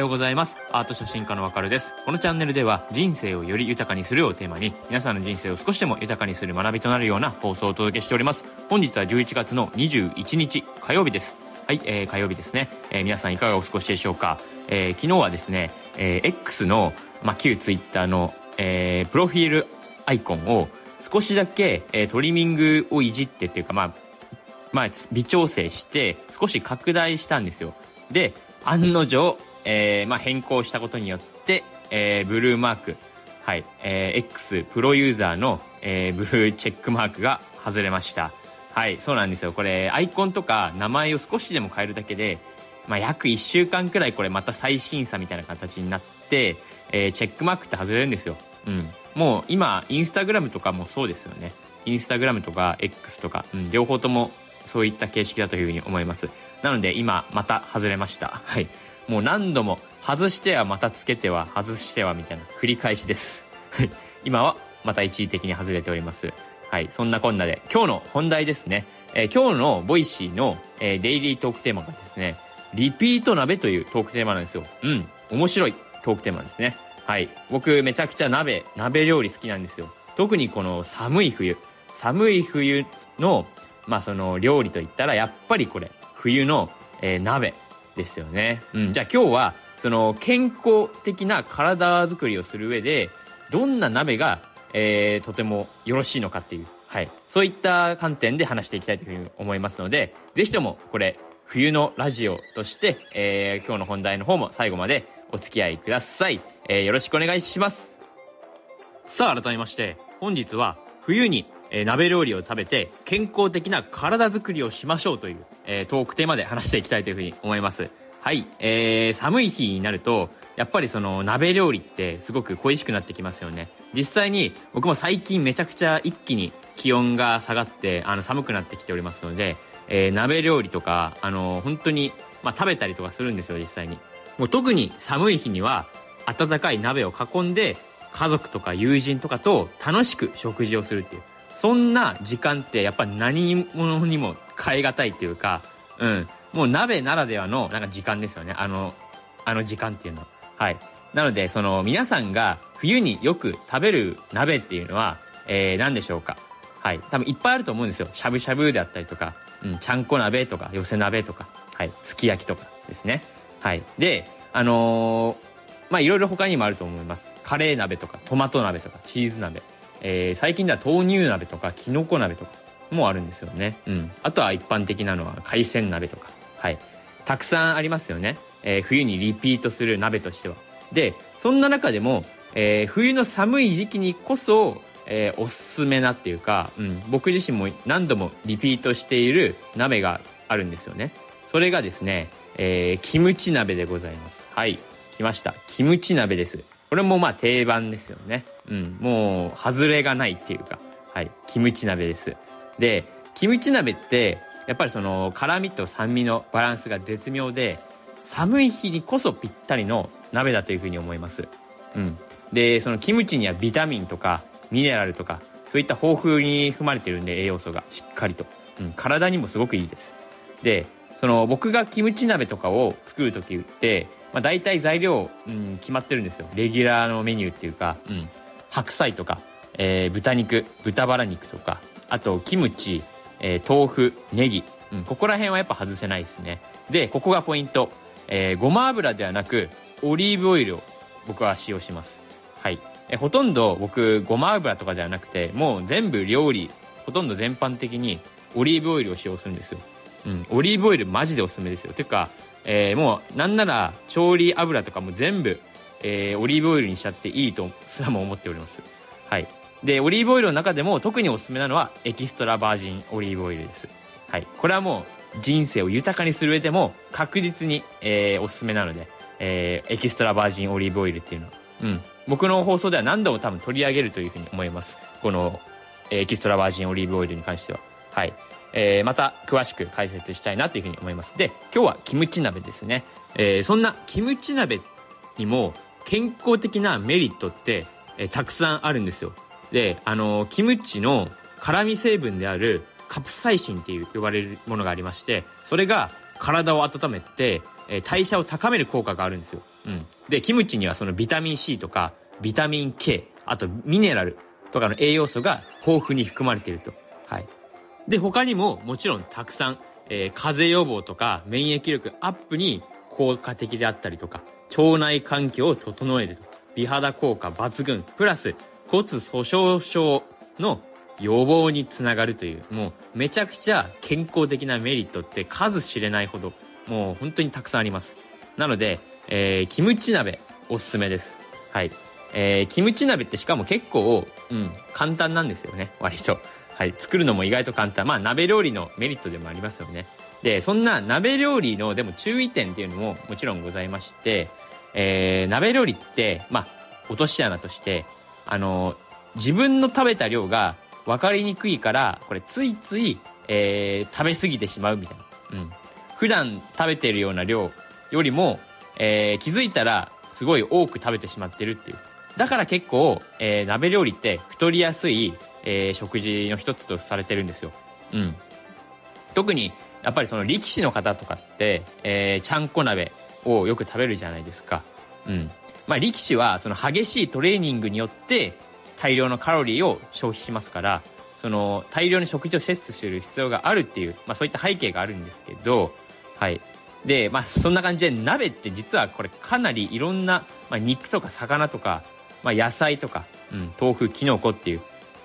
ようございます。アート写真家のわかるです。このチャンネルでは人生をより豊かにするをテーマに皆さんの人生を少しでも豊かにする学びとなるような放送をお届けしております。本日は11月の21日火曜日です。はい、えー、火曜日ですね、えー、皆さんいかがお過ごしでしょうか、えー、昨日はですね、えー、X の、まあ、旧 Twitter の、えー、プロフィールアイコンを少しだけ、えー、トリミングをいじってっていうかまあまあ、微調整して少し拡大したんですよ。で、案の定、えー、まあ、変更したことによって、えー、ブルーマーク、はい、えー、X プロユーザーの、えー、ブルーチェックマークが外れました。はい、そうなんですよ。これ、アイコンとか名前を少しでも変えるだけで、まあ、約1週間くらいこれまた再審査みたいな形になって、えー、チェックマークって外れるんですよ。うん。もう今、インスタグラムとかもそうですよね。インスタグラムとか X とか、うん、両方ともそういった形式だというふうに思います。なので今また外れました。はい。もう何度も外してはまたつけては外してはみたいな繰り返しです。今はまた一時的に外れております。はい。そんなこんなで今日の本題ですね。えー、今日のボイシーの、えー、デイリートークテーマがですね、リピート鍋というトークテーマなんですよ。うん。面白いトークテーマですね。はい。僕めちゃくちゃ鍋、鍋料理好きなんですよ。特にこの寒い冬。寒い冬のまあその料理といったらやっぱりこれ冬の、えー、鍋ですよね。うん、じゃあ今日はその健康的な体づくりをする上でどんな鍋が、えー、とてもよろしいのかっていう、はい、そういった観点で話していきたいというふうに思いますのでぜひともこれ冬のラジオとして、えー、今日の本題の方も最後までお付き合いください、えー、よろしくお願いします。さあ改めまして本日は冬にえー、鍋料理を食べて健康的な体づくりをしましょうという、えー、トークテーマで話していきたいというふうに思います。はい、えー、寒い日になると、やっぱりその鍋料理ってすごく恋しくなってきますよね。実際に僕も最近めちゃくちゃ一気に気温が下がって、あの寒くなってきておりますので、えー、鍋料理とか、あの本当に、まあ、食べたりとかするんですよ、実際に。もう特に寒い日には、温かい鍋を囲んで、家族とか友人とかと楽しく食事をするっていう。そんな時間ってやっぱ何者にも変え難いっていうか、うん、もう鍋ならではのなんか時間ですよね。あの、あの時間っていうのは。はい。なので、その皆さんが冬によく食べる鍋っていうのは、えー、何でしょうか。はい。多分いっぱいあると思うんですよ。しゃぶしゃぶであったりとか、うん、ちゃんこ鍋とか、寄せ鍋とか、はい。すき焼きとかですね。はい。で、あのー、まあいろいろ他にもあると思います。カレー鍋とか、トマト鍋とか、チーズ鍋。えー、最近では豆乳鍋とかきのこ鍋とかもあるんですよね。うん。あとは一般的なのは海鮮鍋とか。はい。たくさんありますよね。えー、冬にリピートする鍋としては。で、そんな中でも、えー、冬の寒い時期にこそ、えー、おすすめなっていうか、うん、僕自身も何度もリピートしている鍋があるんですよね。それがですね、えー、キムチ鍋でございます。はい。来ました。キムチ鍋です。これもまあ定番ですよね。うん。もう、外れがないっていうか、はい。キムチ鍋です。で、キムチ鍋って、やっぱりその辛みと酸味のバランスが絶妙で、寒い日にこそぴったりの鍋だというふうに思います。うん。で、そのキムチにはビタミンとかミネラルとか、そういった豊富に含まれてるんで栄養素がしっかりと。うん。体にもすごくいいです。で、その僕がキムチ鍋とかを作るときって、まあ、大体材料、うん、決まってるんですよ。レギュラーのメニューっていうか、うん、白菜とか、えー、豚肉、豚バラ肉とか、あとキムチ、えー、豆腐、ネギ、うん、ここら辺はやっぱ外せないですね。で、ここがポイント。えー、ごま油ではなく、オリーブオイルを僕は使用します。はい。えほとんど僕、ごま油とかではなくて、もう全部料理、ほとんど全般的にオリーブオイルを使用するんですよ。うん、オリーブオイルマジでおすすめですよ。てか、えー、もうなんなら調理油とかも全部、えー、オリーブオイルにしちゃっていいとすらも思っております。はい。で、オリーブオイルの中でも特におすすめなのはエキストラバージンオリーブオイルです。はい。これはもう人生を豊かにする上でも確実に、えー、おすすめなので、えー、エキストラバージンオリーブオイルっていうのは。うん。僕の放送では何度も多分取り上げるというふうに思います。この、エキストラバージンオリーブオイルに関しては。はい。えー、また詳しく解説したいなというふうに思います。で、今日はキムチ鍋ですね。えー、そんなキムチ鍋にも健康的なメリットって、えー、たくさんあるんですよ。で、あのキムチの辛味成分であるカプサイシンっていう呼ばれるものがありまして、それが体を温めて、え代謝を高める効果があるんですよ。うん。で、キムチにはそのビタミン C とか、ビタミン K、あとミネラルとかの栄養素が豊富に含まれていると。はい。で、他にももちろんたくさん、えー、風邪予防とか免疫力アップに効果的であったりとか、腸内環境を整えると。美肌効果抜群。プラス、骨粗鬆症の予防につながるという、もうめちゃくちゃ健康的なメリットって数知れないほど、もう本当にたくさんあります。なので、えー、キムチ鍋おすすめです。はい。えー、キムチ鍋ってしかも結構、うん、簡単なんですよね、割と。はい。作るのも意外と簡単。まあ、鍋料理のメリットでもありますよね。で、そんな鍋料理の、でも注意点っていうのももちろんございまして、えー、鍋料理って、まあ、落とし穴として、あの、自分の食べた量が分かりにくいから、これついつい、えー、食べ過ぎてしまうみたいな。うん。普段食べてるような量よりも、えー、気づいたらすごい多く食べてしまってるっていう。だから結構、えー、鍋料理って太りやすい、えー、食事の一つとされてるんですよ。うん。特に、やっぱりその力士の方とかって、えー、ちゃんこ鍋をよく食べるじゃないですか。うん。まあ力士はその激しいトレーニングによって大量のカロリーを消費しますから、その大量に食事を摂取する必要があるっていう、まあそういった背景があるんですけど、はい。で、まあそんな感じで鍋って実はこれかなりいろんな、まあ、肉とか魚とか、まあ野菜とか、うん、豆腐、キノコっていう、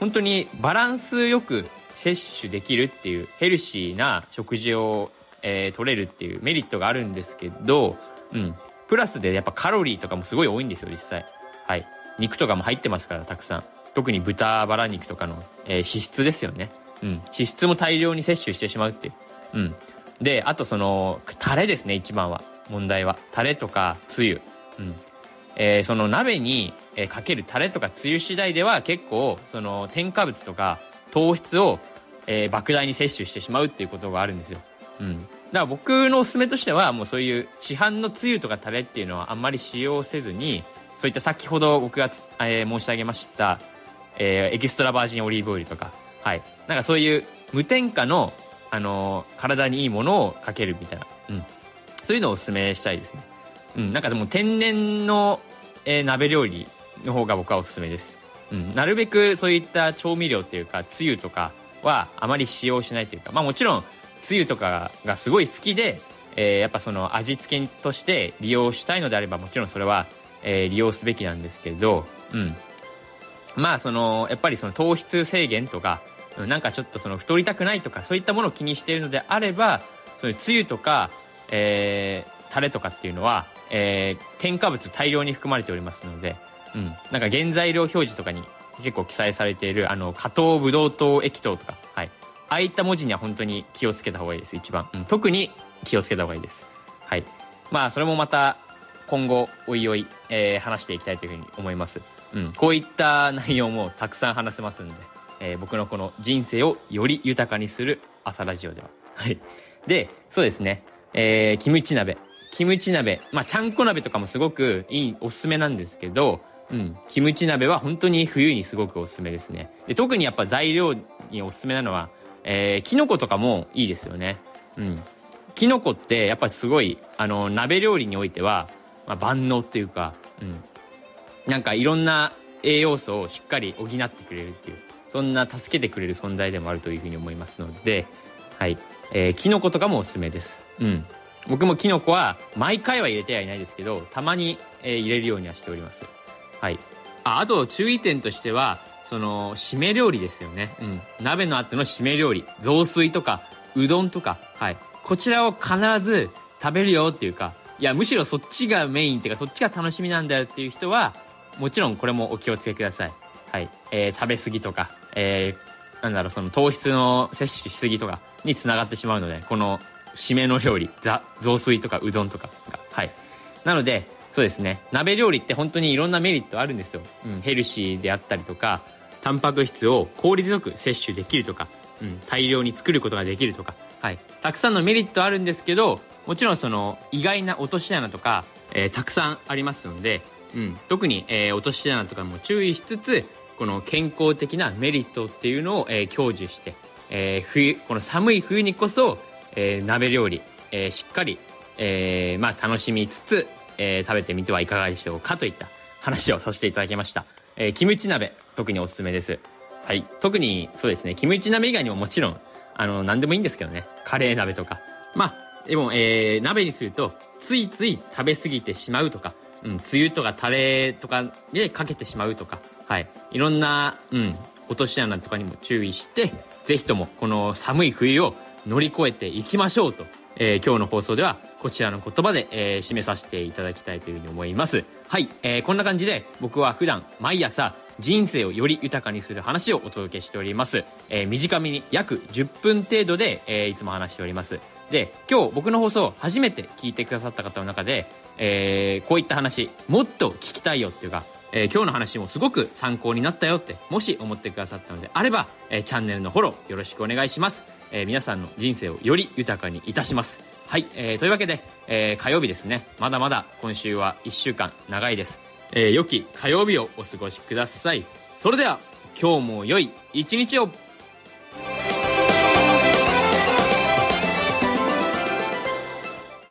本当にバランスよく摂取できるっていうヘルシーな食事を、えー、取れるっていうメリットがあるんですけど、うん。プラスでやっぱカロリーとかもすごい多いんですよ、実際。はい。肉とかも入ってますから、たくさん。特に豚バラ肉とかの、えー、脂質ですよね。うん。脂質も大量に摂取してしまうっていう。うん。で、あとその、タレですね、一番は。問題は。タレとか、つゆ。うん。えー、その鍋に、え、かけるタレとかつゆ次第では結構、その添加物とか糖質を、えー、莫大に摂取してしまうっていうことがあるんですよ。うん。だから僕のおすすめとしては、もうそういう市販のつゆとかタレっていうのはあんまり使用せずに、そういった先ほど僕がえー、申し上げました、えー、エキストラバージンオリーブオイルとか、はい。なんかそういう無添加の、あのー、体にいいものをかけるみたいな、うん。そういうのをおすすめしたいですね。うん。なんかでも天然のえー、鍋料理の方が僕はおすすめです。うん。なるべくそういった調味料っていうか、つゆとかはあまり使用しないというか、まあもちろん、つゆとかがすごい好きで、えー、やっぱその味付けとして利用したいのであれば、もちろんそれは、えー、利用すべきなんですけど、うん。まあその、やっぱりその糖質制限とか、なんかちょっとその太りたくないとか、そういったものを気にしているのであれば、そういうつゆとか、えー、タレとかっていうのは、えー、添加物大量に含まれておりますので、うん。なんか原材料表示とかに結構記載されている、あの、加糖ブドウ糖液糖とか、はい。ああいった文字には本当に気をつけた方がいいです、一番。うん、特に気をつけた方がいいです。はい。まあ、それもまた、今後、おいおい、えー、話していきたいというふうに思います。うん。こういった内容もたくさん話せますんで、えー、僕のこの人生をより豊かにする朝ラジオでは。はい。で、そうですね。えー、キムチ鍋。キムチ鍋、まあ、ちゃんこ鍋とかもすごくいい、おすすめなんですけど、うん、キムチ鍋は本当に冬にすごくおすすめですね。で特にやっぱ材料におすすめなのは、えー、キノコとかもいいですよね。うん。キノコってやっぱすごい、あの、鍋料理においては、まあ、万能っていうか、うん。なんかいろんな栄養素をしっかり補ってくれるっていう、そんな助けてくれる存在でもあるというふうに思いますので、はい。えー、キノコとかもおすすめです。うん。僕もキノコは毎回は入れてはいないですけど、たまに、えー、入れるようにはしております。はい。あ、あと注意点としては、その、締め料理ですよね。うん。鍋の後の締め料理。雑炊とか、うどんとか、はい。こちらを必ず食べるよっていうか、いや、むしろそっちがメインっていうか、そっちが楽しみなんだよっていう人は、もちろんこれもお気をつけください。はい。えー、食べ過ぎとか、えー、なんだろう、その糖質の摂取しすぎとかにつながってしまうので、この締めの料理、ザ、雑炊とかうどんとかが。はい。なので、そうですね。鍋料理って本当にいろんなメリットあるんですよ。うん、ヘルシーであったりとか、タンパク質を効率よく摂取できるとか、うん、大量に作ることができるとか、はい。たくさんのメリットあるんですけど、もちろんその意外な落とし穴とか、えー、たくさんありますので、うん、特に、えー、落とし穴とかも注意しつつ、この健康的なメリットっていうのを、えー、享受して、えー、冬、この寒い冬にこそ、えー、鍋料理、えー、しっかり、えー、まあ楽しみつつ、えー食べてみてはいかがでしょうかといった話をさせていただきました。えーキムチ鍋、特におすすめです。はい。特に、そうですね、キムチ鍋以外にももちろん、あの、何でもいいんですけどね。カレー鍋とか。まあ、でも、えー、鍋にすると、ついつい食べ過ぎてしまうとか、うん、つゆとかタレとかでかけてしまうとか、はい。いろんな、うん、落とし穴とかにも注意して、ぜひともこの寒い冬を乗り越えていきましょうと、えー今日の放送ではこちらの言葉で、えー締めさせていただきたいというふうに思います。はい、えーこんな感じで僕は普段毎朝人生をより豊かにする話をお届けしております。えー短めに約10分程度で、えーいつも話しております。で、今日僕の放送初めて聞いてくださった方の中で、えーこういった話、もっと聞きたいよっていうか、えー今日の話もすごく参考になったよって、もし思ってくださったのであれば、えーチャンネルのフォローよろしくお願いします。えー皆さんの人生をより豊かにいたします。はい、えーというわけで、えー火曜日ですね。まだまだ今週は1週間長いです。えー良き火曜日をお過ごしください。それでは、今日も良い一日を